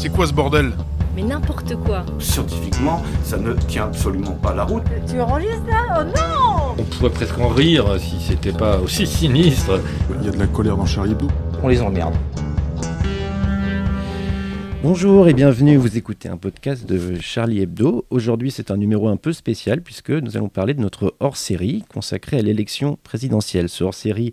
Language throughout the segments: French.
C'est quoi ce bordel Mais n'importe quoi. Scientifiquement, ça ne tient absolument pas la route. Tu enregistres là Oh non On pourrait presque en rire si c'était pas aussi sinistre. Il y a de la colère dans Charlie Hebdo. On les emmerde. Bonjour et bienvenue, vous écoutez un podcast de Charlie Hebdo. Aujourd'hui c'est un numéro un peu spécial puisque nous allons parler de notre hors-série consacrée à l'élection présidentielle. Ce hors-série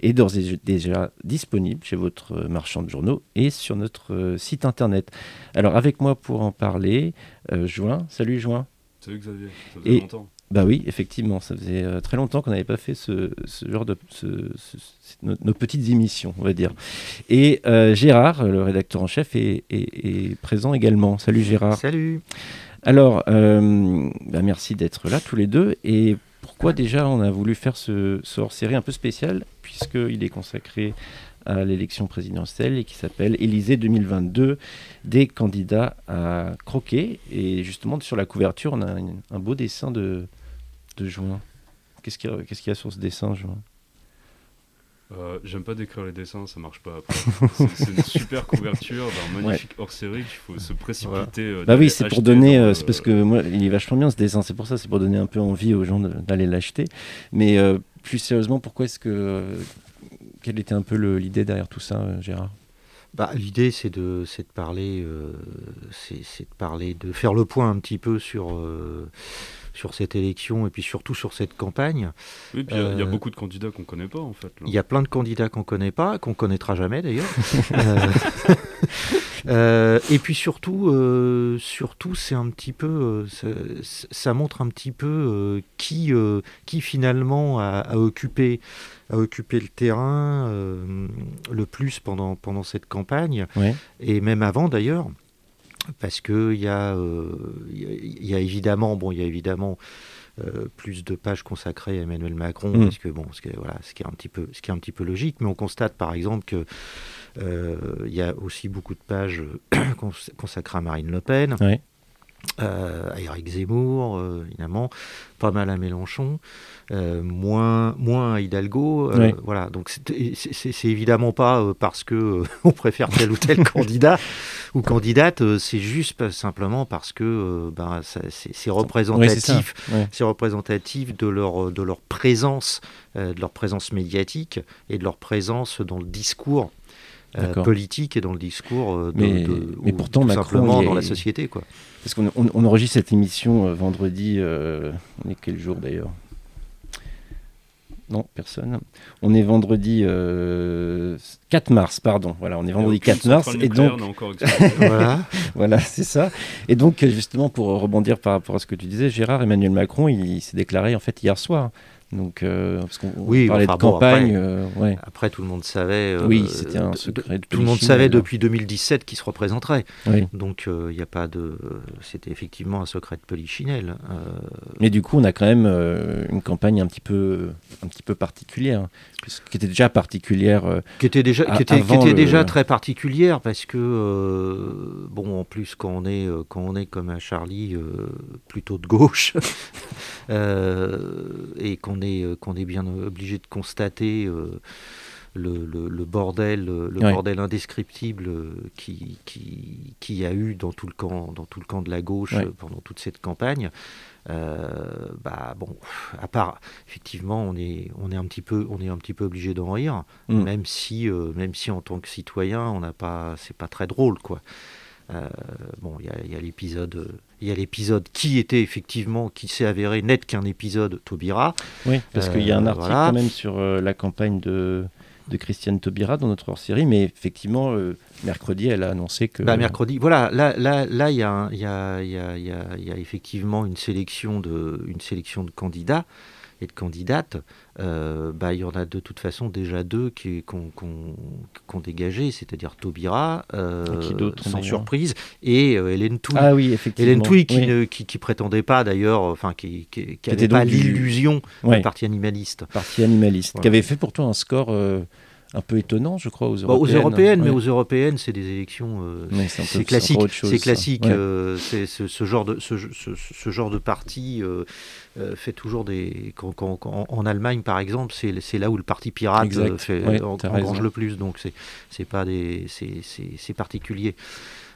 est d'ores et déjà disponible chez votre marchand de journaux et sur notre euh, site internet. Alors avec moi pour en parler, euh, Juin. Salut Juin. Salut Xavier, ça faisait Et- longtemps. Bah oui, effectivement, ça faisait euh, très longtemps qu'on n'avait pas fait ce, ce genre de ce- ce- ce- nos, nos petites émissions, on va dire. Et euh, Gérard, le rédacteur en chef, est, est- est présent également. Salut Gérard. Salut. Alors, euh, bah, merci d'être là tous les deux. Et pourquoi déjà on a voulu faire ce, ce hors-série un peu spécial, puisqu'il est consacré à l'élection présidentielle et qui s'appelle Élysée 2022, des candidats à croquer. Et justement, sur la couverture, on a un, beau dessin de, de Juin. Qu'est-ce qu'il y, y a sur ce dessin, Juin Euh, J'aime pas décrire les dessins, ça marche pas après. C'est- C'est une super couverture d'un magnifique hors-série qu'il faut se précipiter. euh, Bah oui, c'est pour donner, euh, euh, c'est parce que moi, il est vachement bien ce dessin, c'est pour ça, c'est pour donner un peu envie aux gens de- d'aller l'acheter. Mais euh, plus sérieusement, pourquoi est-ce que. euh, quelle était un peu le- l'idée derrière tout ça, euh, Gérard? Bah, L'idée, c'est de, c'est de parler, euh, c'est c'est de parler, de faire le point un petit peu sur, euh, sur cette élection et puis surtout sur cette campagne. Oui, puis il y a- il y, a euh, beaucoup de candidats qu'on connaît pas en fait. Il y a plein de candidats qu'on connaît pas, qu'on connaîtra jamais d'ailleurs. Euh, euh, et puis surtout, euh, surtout, c'est un petit peu, euh, ça, ça montre un petit peu euh, qui, euh, qui finalement a, a occupé, a occupé le terrain euh, le plus pendant pendant cette campagne Ouais. et même avant d'ailleurs. Parce que il y, a, euh, il y a- évidemment, bon, il y a évidemment euh, plus de pages consacrées à Emmanuel Macron, Mm. parce que bon, ce qui est, voilà, ce qui est un petit peu, ce qui est un petit peu logique, mais on constate par exemple que euh, il y a aussi beaucoup de pages cons- consacrées à Marine Le Pen. Euh, à Éric Zemmour, euh, évidemment, pas mal à Mélenchon, euh, moins, moins à Hidalgo. Voilà, donc c'est- évidemment pas parce que on préfère tel ou tel candidat ou candidate, c'est juste simplement parce que ben, c'est représentatif Ouais. représentatif de leur, de leur présence, de leur présence médiatique et de leur présence dans le discours politique et dans le discours de, Mais- de- mais ou pourtant, tout Macron, simplement dans est- la société. Quoi. Parce qu'on on, on enregistre cette émission euh, vendredi. euh, on est quel jour d'ailleurs? Non, personne. On est vendredi euh, 4 mars, pardon. Voilà, on est vendredi aucune 4 mars. Et donc, encore voilà. Voilà, c'est ça. Et donc, euh, justement, pour rebondir par rapport à ce que tu disais, Gérard, Emmanuel Macron, il, il s'est déclaré en fait hier soir. Donc, euh, parce qu'on Oui, parlait enfin, de bon, campagne, après- euh, ouais. Après, tout le monde savait. euh, Oui, c'était un secret de Tout le monde savait depuis 2017 qui se représenterait. Oui. Donc, il n'y a pas de. C'était effectivement un secret de polichinelle. Euh, Mais du coup, on a quand même euh, une campagne un petit peu, un petit peu particulière, qui était déjà particulière. euh, qui était déjà, qui était, qui le- déjà très particulière parce que euh, bon en plus quand on est euh, quand on est comme un Charlie euh, plutôt de gauche euh, et qu'on est euh, qu'on est bien obligé de constater euh, le, le- le bordel le Ouais. bordel indescriptible euh, qui qui a eu dans tout le camp dans tout le camp de la gauche Ouais. euh, pendant toute cette campagne euh, bah bon à part effectivement on est on est un petit peu on est un petit peu obligé d'en rire Mm. même si euh, même si en tant que citoyen on n'a pas c'est pas très drôle quoi Euh, bon il y a, l'épisode euh, il y a l'épisode qui était effectivement qui s'est avéré n'être qu'un épisode Taubira Oui, parce qu'il y a un Euh, article voilà. quand même sur euh, la campagne de, de Christiane Taubira dans notre hors-série, mais effectivement, euh, mercredi, elle a annoncé que. Bah, mercredi, voilà, là, là, là, il y y, y, y a effectivement une sélection de, une sélection de candidats et de candidates. Euh, bah, il y en a de toute façon déjà deux qui qu'on qu'on- qu'on dégagé, c'est-à-dire Taubira, euh, qui sans surprise, et euh, Hélène Touy. Ah oui, effectivement. Hélène Touy qui, Oui. ne, qui, qui prétendait pas d'ailleurs, enfin qui, qui, qui Qui avait était pas donc du- l'illusion Ouais. du parti animaliste. Parti animaliste, Voilà. qui avait fait pourtant un score euh, un peu étonnant, je crois, aux Bah, européennes. aux européennes, mais Ouais. aux européennes, c'est des élections. euh, c'est classique. C'est classique. Ouais. euh, c'est ce, ce genre de ce, ce- ce genre de parti euh, euh, fait toujours des. quand- quand- quand- en Allemagne, par exemple, c'est là où le parti pirate fait Ouais, en- t'as engrange le plus. Donc c'est c'est pas des c'est particulier.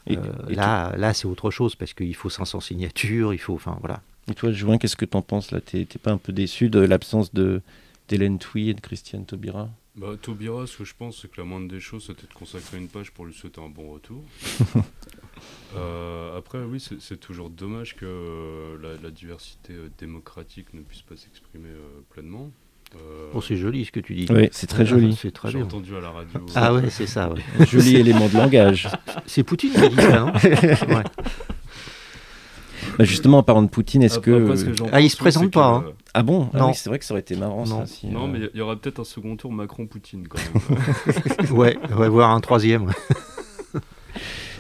Et- et là, là c'est autre chose parce qu'il faut 500 signatures, il faut, enfin voilà. Et toi, Join, qu'est-ce que t'en penses là? T'es t'es pas un peu déçu de l'absence de d'Hélène Touy et de Christiane Taubira? Bah, Taubira, ce que je pense, c'est que la moindre des choses, c'était de consacrer une page pour lui souhaiter un bon retour. Euh, après, oui, c'est toujours dommage que euh, la, la diversité euh, démocratique ne puisse pas s'exprimer euh, pleinement. Euh, Bon, c'est joli ce que tu dis. Oui, c'est très joli. C'est très J'ai bien. entendu à la radio. Ah ouais, c'est ça. ouais. Joli élément de langage. C'est Poutine qui a dit ça, non Ouais. Bah, justement, en parlant de Poutine, est-ce Après- que... après, Ah, il se présente pas, hein. euh, Ah bon? Ah oui, c'est vrai que ça aurait été marrant Non. ça. Si, Non, euh, mais il y aura peut-être un second tour Macron-Poutine quand même. ouais, on va voir un troisième.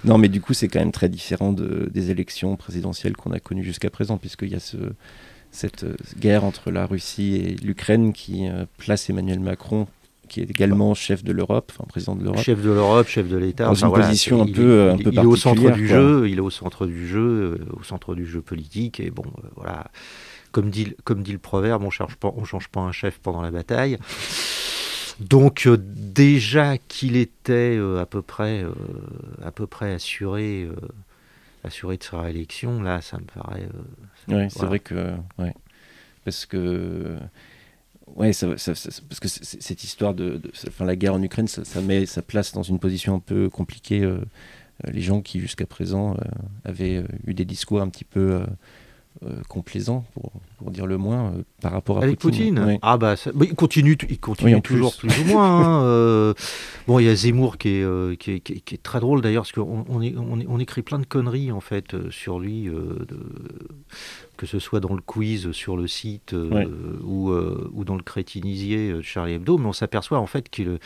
Non, mais du coup, c'est quand même très différent de, des élections présidentielles qu'on a connues jusqu'à présent, puisqu'il y a ce, cette euh, guerre entre la Russie et l'Ukraine qui euh, place Emmanuel Macron, qui est également chef de l'Europe, enfin président de l'Europe. Chef de l'Europe, chef de l'État. Dans une voilà, position un il peu, est- un il- peu il est au centre particulière, du jeu. Il est au centre du jeu, euh, au centre du jeu politique. Et bon, euh, voilà. Comme dit, comme dit le proverbe, on cherche pas, on change pas un chef pendant la bataille. Donc euh, déjà qu'il était euh, à peu près, à peu près assuré, assuré de sa réélection, là, ça me paraît. Ouais, c'est vrai que. Ouais. Parce que. Ouais, ça, ça- ça- parce que cette histoire de, de- enfin, la guerre en Ukraine, ça, met, ça place dans une position un peu compliquée euh, euh, les gens qui jusqu'à présent euh, avaient eu des discours un petit peu euh, complaisants, pour, pour dire le moins, par rapport à Avec Poutine, Ouais. Ah bah, ça- bah, il continue, t- il continue Oui, en toujours plus. plus, ou moins. hein, bon, il y a Zemmour qui est, qui est, qui est- qui est très drôle d'ailleurs, parce qu'on on, écrit plein de conneries en fait sur lui, de- que ce soit dans le quiz sur le site euh, Ouais. ou, euh, ou dans le crétinisier euh, de Charlie Hebdo, mais on s'aperçoit en fait qu'il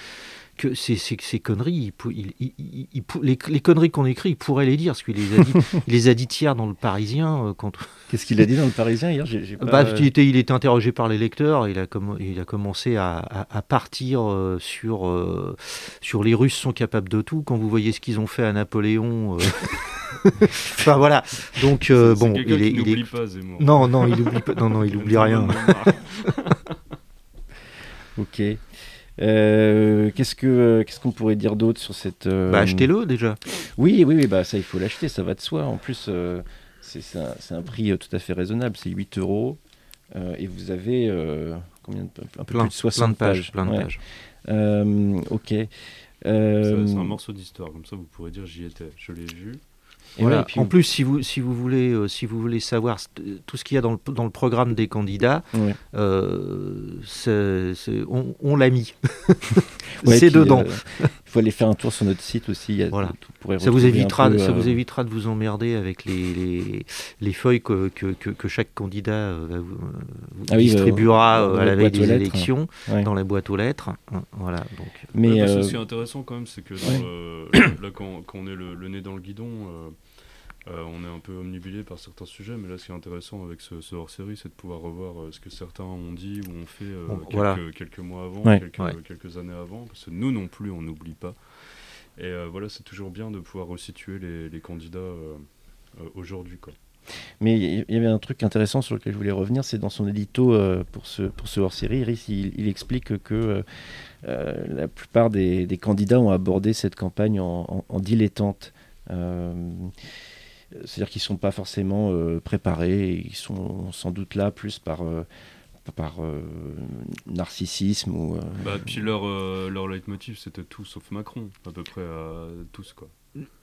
que ces, ces- ces conneries, il il- les, les conneries qu'on écrit, il pourrait les dire, parce qu'il les a dit, il les a dit hier dans le Parisien euh, quand Qu'est-ce qu'il a dit dans le Parisien hier? J'ai- j'ai pas- bah, il, était, il était interrogé par les lecteurs, il a, il a commencé à, à- à partir euh, sur, euh, sur les Russes sont capables de tout. Quand vous voyez ce qu'ils ont fait à Napoléon. euh, enfin voilà. Donc euh, C'est- c'est bon, quelqu'un il est. qui il est- n'oublie pas Non, non, il oublie pas. Non, non, il oublie rien. Ok. Euh, qu'est-ce que qu'est-ce qu'on pourrait dire d'autre sur cette euh, Bah achetez-le déjà. Oui, oui, oui, bah ça il faut l'acheter, ça va de soi. En plus, euh, c'est c'est un, prix euh, tout à fait raisonnable, c'est 8 euros. euh, et vous avez combien de, un peu Plein, plus de 60 plein de pages. pages. Plein de Ouais. pages. Ok. C'est un morceau d'histoire, comme ça vous pourrez dire j'y étais, je l'ai vu. Et Voilà. ouais, et puis- en plus, si vous, si vous voulez, euh, si vous voulez savoir tout ce qu'il y a dans le, dans le programme des candidats, ouais. euh, on, on l'a mis. Ouais, c'est dedans. Euh, faut aller faire un tour sur notre site aussi. il y a- Voilà. Ça vous, évitera, peu, ça euh, vous évitera de vous emmerder avec les, les, les feuilles que, que, que, que chaque candidat euh, va vous, euh, Ah oui, distribuera euh, euh, à la veille des lettres. élections ouais. dans la boîte aux lettres. Hein, Voilà, donc, Mais euh, ce qui est intéressant quand même, c'est que dans là, quand, quand on est le, le nez dans le guidon, euh, on est un peu omnibulé par certains sujets. Mais là, ce qui est intéressant avec ce, ce hors-série, c'est de pouvoir revoir euh, ce que certains ont dit ou ont fait euh, Bon, quelques, voilà. quelques mois avant, Ouais. quelques, Ouais. quelques années avant. Parce que nous non plus, on n'oublie pas. Et voilà, c'est toujours bien de pouvoir resituer les, les candidats aujourd'hui. quoi. Mais il y avait un truc intéressant sur lequel je voulais revenir, c'est dans son édito euh, pour ce, pour ce hors-série, Iris, il, il explique que euh, la plupart des, des candidats ont abordé cette campagne en, en- en dilettante. Euh, C'est-à-dire qu'ils ne sont pas forcément euh, préparés, ils sont sans doute là plus par, euh, euh, narcissisme ou... Bah, puis leur, leur leitmotiv, c'était tout sauf Macron, à peu près tous. quoi.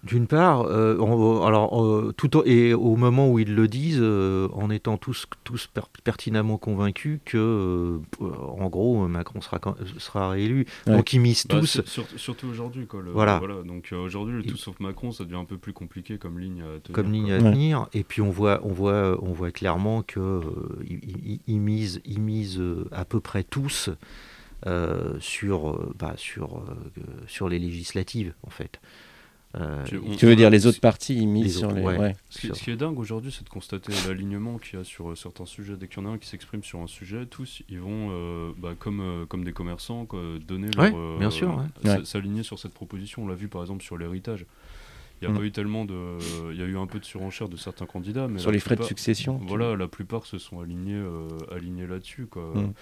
D'une part, euh, on- alors, euh, tout au, et au moment où ils le disent, euh, en étant tous, tous per- pertinemment convaincus que, euh, en gros, Macron sera, sera réélu. Ouais. Donc ils misent Bah, tous. sur- sur- surtout aujourd'hui. Quoi, le- Voilà. Donc euh, aujourd'hui, le tout sauf Macron, ça devient un peu plus compliqué comme ligne à tenir. comme ligne quoi. à Ouais. tenir. Et puis on voit, on voit, on voit clairement que euh, ils, misent, ils misent euh, à peu près tous euh, sur, euh, bah, sur, euh, sur les législatives en fait. Euh, on- Tu veux dire les autres partis, ils misent sur les... ouais. ouais. Ce qui, sur- ce qui est dingue aujourd'hui, c'est de constater l'alignement qu'il y a sur euh, certains sujets. Dès qu'il y en a un qui s'exprime sur un sujet, tous ils vont, euh, bah, comme, euh, comme des commerçants, quoi, donner Ouais, leur. euh, bien sûr, ouais. s- Ouais. S'aligner sur cette proposition. On l'a vu par exemple sur l'héritage. Il y a Mm. pas eu tellement de. Il y a eu un peu de surenchère de certains candidats. Mais Sur les frais de succession. Voilà, la plupart se sont alignés, euh, alignés là-dessus. quoi. Mm.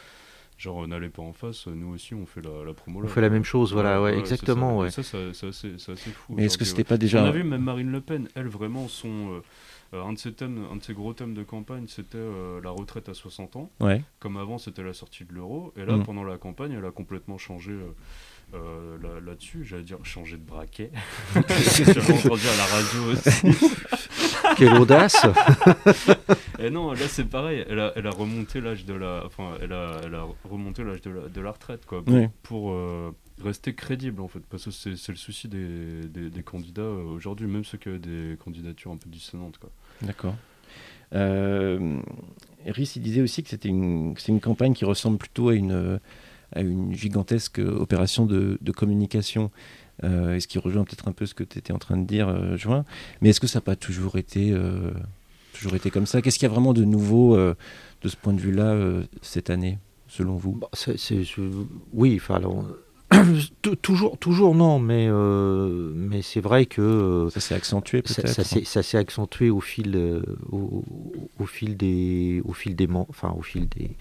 Genre, n'allez pas en face, nous aussi on fait la, la promo On fait la même chose, voilà, ouais, c'est exactement, ouais. Ça, ça- c'est assez, c'est assez fou. Mais est-ce que c'était ouais. pas déjà On a vu même Marine Le Pen, elle vraiment son euh, euh, un de ses thèmes, un de ses gros thèmes de campagne, c'était euh, la retraite à 60 ans. Ouais. Comme avant, c'était la sortie de l'euro. Et là, Mm. pendant la campagne, elle a complètement changé euh, euh, là- là-dessus. J'allais dire changer de braquet. J'avais entendu à la radio aussi. Quelle audace Et non, là c'est pareil. Elle a, elle a remonté l'âge de la, enfin, elle a, elle a remonté l'âge de la, de la retraite quoi, pour, euh, rester crédible en fait, parce que c'est le souci des, des, des candidats euh, aujourd'hui, même ceux qui ont des candidatures un peu dissonantes quoi. D'accord. Euh, il disait aussi que c'était une, c'est une campagne qui ressemble plutôt à une, à une gigantesque opération de, de communication. Euh, et ce qui rejoint peut-être un peu ce que tu étais en train de dire, euh, Join. Mais est-ce que ça n'a pas toujours été, euh, toujours été comme ça? Qu'est-ce qu'il y a vraiment de nouveau de ce point de vue-là cette année, selon vous? Bah, oui, enfin, toujours, toujours non, mais, euh, mais c'est vrai que euh, Ça s'est accentué ça, peut-être ça s'est- ça s'est accentué au fil, euh, au, au fil des, au fil des, enfin, au fil des,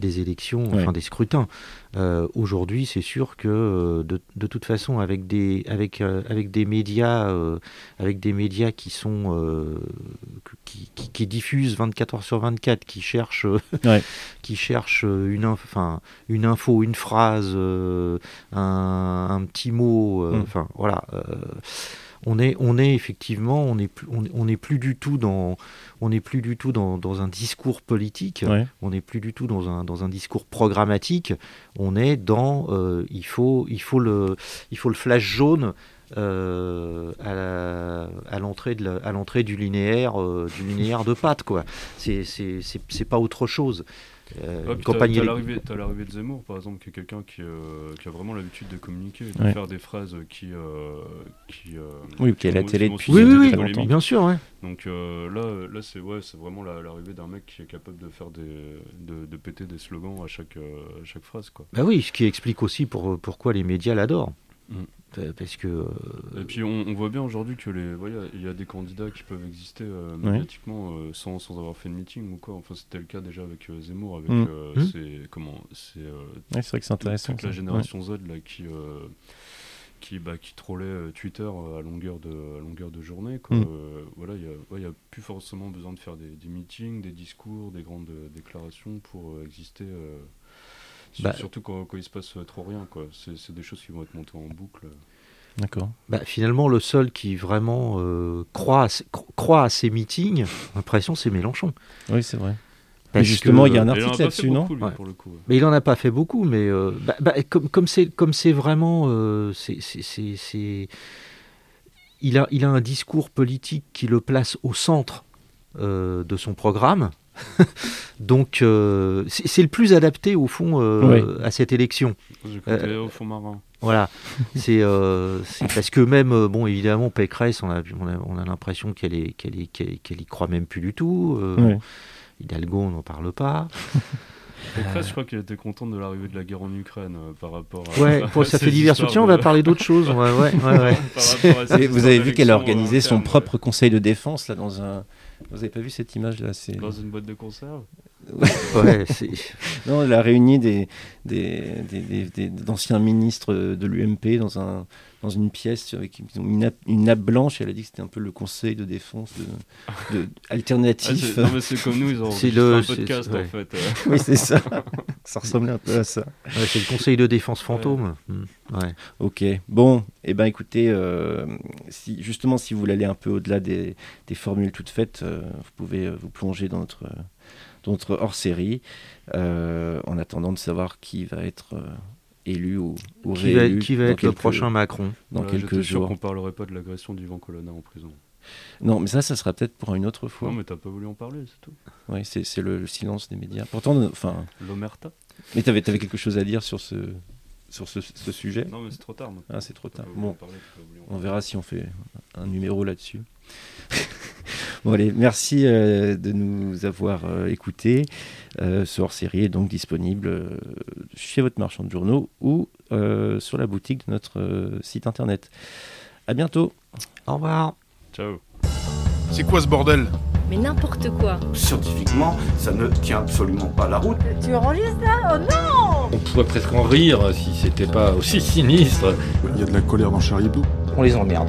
des élections, Ouais. enfin des scrutins. Euh, Aujourd'hui, c'est sûr que de, de toute façon, avec des, avec, avec des médias, avec des médias qui sont, qui, qui, diffusent 24 heures sur 24, qui cherchent, euh, Ouais. qui cherchent euh, une, enfin, une info, une phrase, euh, un, un petit mot, euh, Mm. enfin voilà. euh, on est, on est effectivement, on n'est plus, on est- on n'est plus du tout dans, on n'est plus du tout dans, dans un discours politique. Ouais. On n'est plus du tout dans un, dans un discours programmatique. On est dans, euh, il faut, il faut le, il faut le flash jaune euh, à l'entrée de la- à l'entrée du linéaire, euh, du linéaire de pâte quoi. C'est, c'est, c'est, c'est pas autre chose. Euh, t'as- campagne t'as élec- l'arrivée de Zemmour par exemple qui est quelqu'un qui, euh, qui a vraiment l'habitude de communiquer de Ouais. faire des phrases qui euh, qui euh, Oui, qui est à la télé depuis Oui, longtemps. bien sûr, ouais. donc euh, là là c'est ouais c'est vraiment la- l'arrivée d'un mec qui est capable de faire des de, de péter des slogans à chaque euh, à chaque phrase quoi Bah oui, ce qui explique aussi pour, pourquoi les médias l'adorent. Mm. Parce que euh, Et puis on, on voit bien aujourd'hui que les, voilà, il y a des candidats qui peuvent exister euh, médiatiquement euh, sans, sans avoir fait de meeting ou quoi. Enfin c'était le cas déjà avec euh, Zemmour, avec Mm. euh, Mm. ses- comment, c'est Ouais, c'est vrai que c'est intéressant. toute la génération Z là qui qui bah, qui trollait Twitter à longueur de à longueur de journée. Quoi. Mm. Voilà, il y a, a plus forcément besoin de faire des, des meetings, des discours, des grandes déclarations pour exister. Bah- surtout quand, quand il se passe trop rien, quoi. C'est des choses qui vont être montées en boucle. D'accord. bah, finalement, le seul qui vraiment euh, croit, à, croit à ces meetings, j'ai l'impression, c'est Mélenchon. Oui, c'est vrai. Parce justement, que- il y a un article pas fait là-dessus, non beaucoup, lui, Ouais. pour le coup, ouais. Mais il en a pas fait beaucoup, mais euh, bah, bah, comme comme c'est comme c'est vraiment euh, c'est c'est- c'est- c'est- il a il a un discours politique qui le place au centre euh, de son programme. Donc euh, c'est le plus adapté au fond euh, à cette élection. Euh, au fond marin. Voilà, c'est euh, parce que même bon évidemment Pécresse, on a on a, on a l'impression qu'elle est qu'elle est qu'elle qu'elle y croit même plus du tout. Euh, Ouais. Hidalgo, on n'en parle pas. Pécresse, je crois qu'elle était contente de l'arrivée de la guerre en Ukraine euh, par rapport à. Ouais, à ça fait divers soutiens. On va parler d'autre chose. Ouais, ouais, ouais, ouais. par rapport à ces Et vous avez vu qu'elle a organisé son propre conseil de défense là dans un. Vous avez pas vu cette image là C'est Dans une boîte de conserve? Ouais, non, elle a réuni des des, des- des- des- d'anciens ministres de l'UMP dans un dans une pièce avec une nappe, une nappe blanche. Et elle a dit que c'était un peu le conseil de défense de, de- Ah, alternatif. c'est- non, mais c'est comme nous, ils ont le- un c'est- podcast ouais. en fait. euh. oui, c'est ça. ça ressemblait un peu à ça. ouais, c'est le Conseil de défense fantôme. Hmm, ouais. Ok, bon, et ben écoutez, euh, si, justement si vous voulez aller un peu au-delà des, des formules toutes faites, euh, vous pouvez euh, vous plonger dans notre, dans notre hors-série, euh, en attendant de savoir qui va être euh, élu ou, ou Qui va, réélu être- qui va être le prochain Macron dans quelques jours. qu'on parlerait pas de l'agression d'Ivan Colonna en prison. Non, mais ça, ça sera peut-être pour une autre fois. Non, mais t'as pas voulu en parler, c'est tout. Ouais, c'est le, le silence des médias. Pourtant, enfin, L'Omerta mais t'avais avais quelque chose à dire sur ce, sur ce, ce sujet? Non, mais c'est trop tard maintenant. Ah, c'est trop tard. Bon, parler, On verra si on fait un numéro là-dessus. bon allez, merci euh, de nous avoir euh, écoutés. Euh, ce hors-série est donc disponible euh, chez votre marchand de journaux ou euh, sur la boutique de notre euh, site internet. À bientôt. Au revoir. Ciao. C'est quoi ce bordel? Mais n'importe quoi. Scientifiquement, ça ne tient absolument pas la route. Tu enregistres là? Oh non On pourrait presque en rire si c'était pas aussi sinistre. Il y a de la colère dans Charlie Hebdo. On les emmerde.